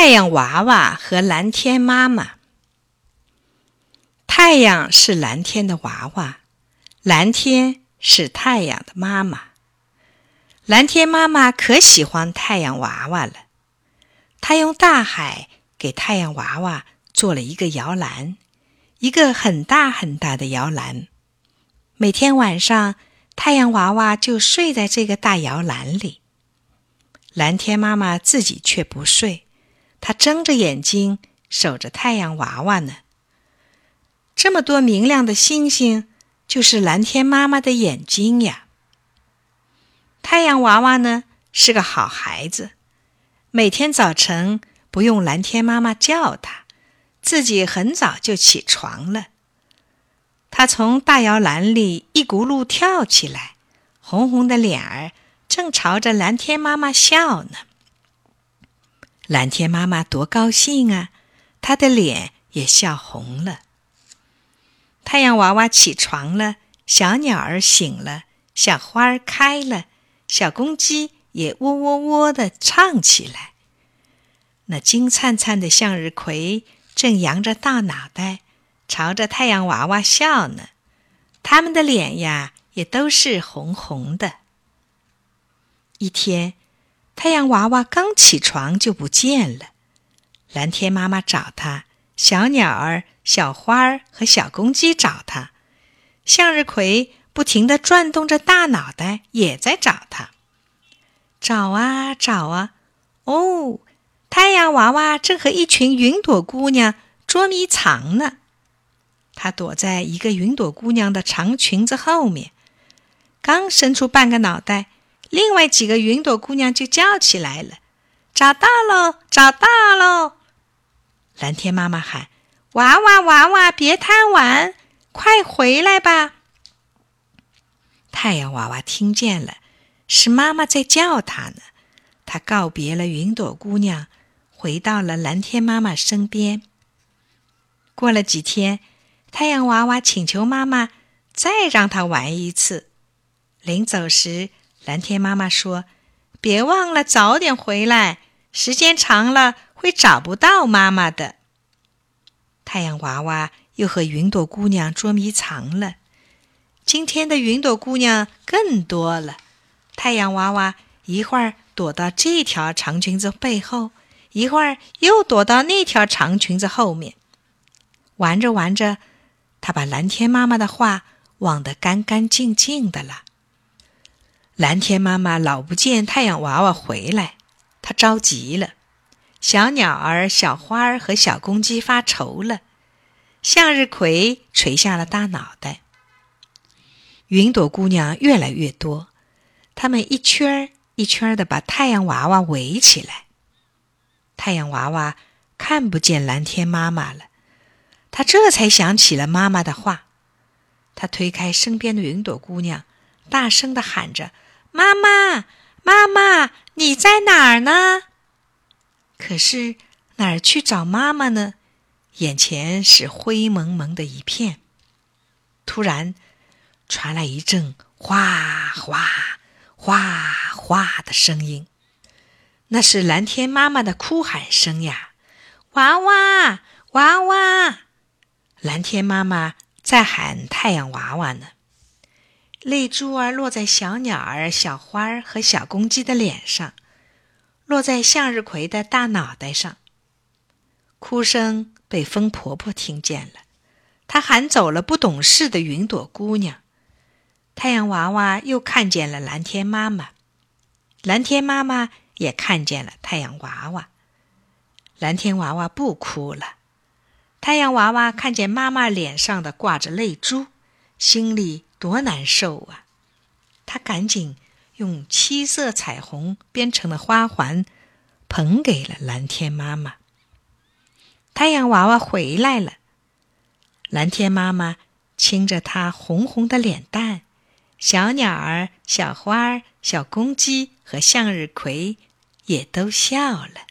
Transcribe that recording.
太阳娃娃和蓝天妈妈。太阳是蓝天的娃娃，蓝天是太阳的妈妈。蓝天妈妈可喜欢太阳娃娃了，她用大海给太阳娃娃做了一个摇篮，一个很大很大的摇篮。每天晚上，太阳娃娃就睡在这个大摇篮里。蓝天妈妈自己却不睡。他睁着眼睛守着太阳娃娃呢。这么多明亮的星星，就是蓝天妈妈的眼睛呀。太阳娃娃呢是个好孩子，每天早晨不用蓝天妈妈叫他，自己很早就起床了。他从大摇篮里一咕噜跳起来，红红的脸儿正朝着蓝天妈妈笑呢。蓝天妈妈多高兴啊！她的脸也笑红了。太阳娃娃起床了，小鸟儿醒了，小花儿开了，小公鸡也喔喔喔的唱起来。那金灿灿的向日葵正扬着大脑袋，朝着太阳娃娃笑呢。他们的脸呀，也都是红红的。一天。太阳娃娃刚起床就不见了，蓝天妈妈找他，小鸟儿、小花儿和小公鸡找他，向日葵不停地转动着大脑袋，也在找他。找啊找啊，哦，太阳娃娃正和一群云朵姑娘捉迷藏呢。他躲在一个云朵姑娘的长裙子后面，刚伸出半个脑袋。另外几个云朵姑娘就叫起来了：“找到喽，找到喽！”蓝天妈妈喊：“娃娃娃娃，别贪玩，快回来吧！”太阳娃娃听见了，是妈妈在叫他呢。他告别了云朵姑娘，回到了蓝天妈妈身边。过了几天，太阳娃娃请求妈妈再让他玩一次。临走时，蓝天妈妈说：“别忘了早点回来，时间长了会找不到妈妈的。”太阳娃娃又和云朵姑娘捉迷藏了。今天的云朵姑娘更多了。太阳娃娃一会儿躲到这条长裙子背后，一会儿又躲到那条长裙子后面。玩着玩着，他把蓝天妈妈的话忘得干干净净的了。蓝天妈妈老不见太阳娃娃回来，她着急了。小鸟儿、小花儿和小公鸡发愁了。向日葵垂下了大脑袋。云朵姑娘越来越多，它们一圈儿一圈儿的把太阳娃娃围起来。太阳娃娃看不见蓝天妈妈了，他这才想起了妈妈的话。他推开身边的云朵姑娘，大声的喊着。妈妈，妈妈，你在哪儿呢？可是哪儿去找妈妈呢？眼前是灰蒙蒙的一片。突然，传来一阵哗哗哗哗的声音，那是蓝天妈妈的哭喊声呀！娃娃，娃娃，蓝天妈妈在喊太阳娃娃呢。泪珠儿落在小鸟儿、小花儿和小公鸡的脸上，落在向日葵的大脑袋上。哭声被风婆婆听见了，她喊走了不懂事的云朵姑娘。太阳娃娃又看见了蓝天妈妈，蓝天妈妈也看见了太阳娃娃。蓝天娃娃不哭了，太阳娃娃看见妈妈脸上的挂着泪珠，心里。多难受啊！他赶紧用七色彩虹编成的花环捧给了蓝天妈妈。太阳娃娃回来了，蓝天妈妈亲着她红红的脸蛋，小鸟儿、小花儿、小公鸡和向日葵也都笑了。